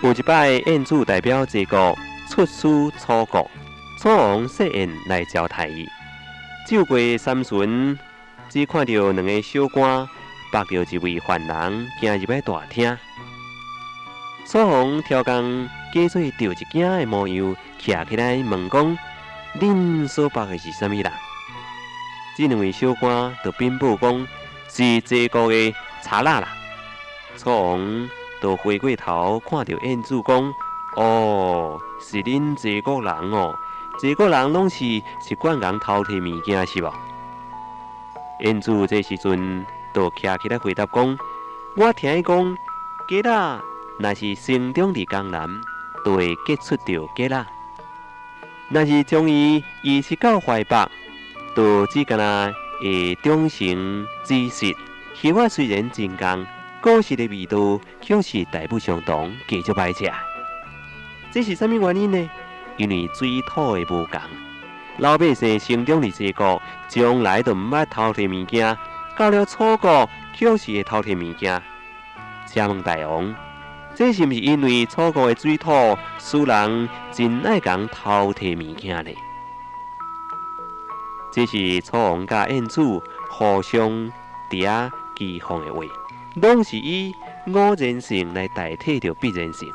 有一摆，燕子代表齐国出使楚国，楚王设宴来招待伊。酒过三巡，只看到两个小官绑着一位犯人行入来大厅。楚王挑工假做着一惊的模样，徛起来问讲：“恁所绑的是什物人？”这两位小官就禀报讲：“是齐国的查拉啦。”楚王。都回过头看到燕子讲：“哦，是恁齐国人哦，齐国人拢是习惯人偷摕物件是无？”燕子这时阵都站起来回答讲：“我听伊讲，鸡仔若是生长伫江南，都会结出着鸡仔；若是将伊移植到淮北，都只干那会长成知识。其话虽然真讲。”故事的味道却是大不相同，继续歹食。这是什么原因呢？因为水土的无同。老百姓生长伫这个，从来都毋捌偷摕物件；到了楚国，却是会偷摕物件。请问大王，这是毋是因为楚国的水土使人真爱讲偷摕物件呢？这是楚王甲燕子互相嗲讥讽的话。拢是以偶然性来代替着必然性，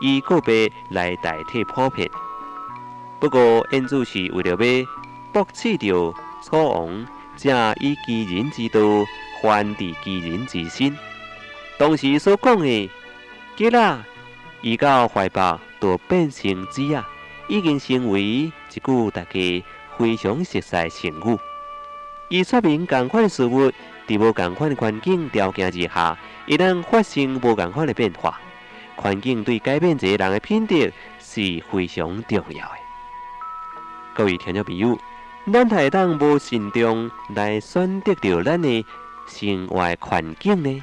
以个别来代替普遍。不过，燕子是为了要博取着楚王，才以其人之道还治其人之心。当时所讲的“吉啦”，移到怀抱都变成“子啊”，已经成为一句大家非常熟悉的成语。伊说明共款事物。在无共款的环境条件之下，一旦发生无共款的变化，环境对改变一个人的品德是非常重要的。各位听众朋友，咱会当无慎重来选择着咱的生活环境呢？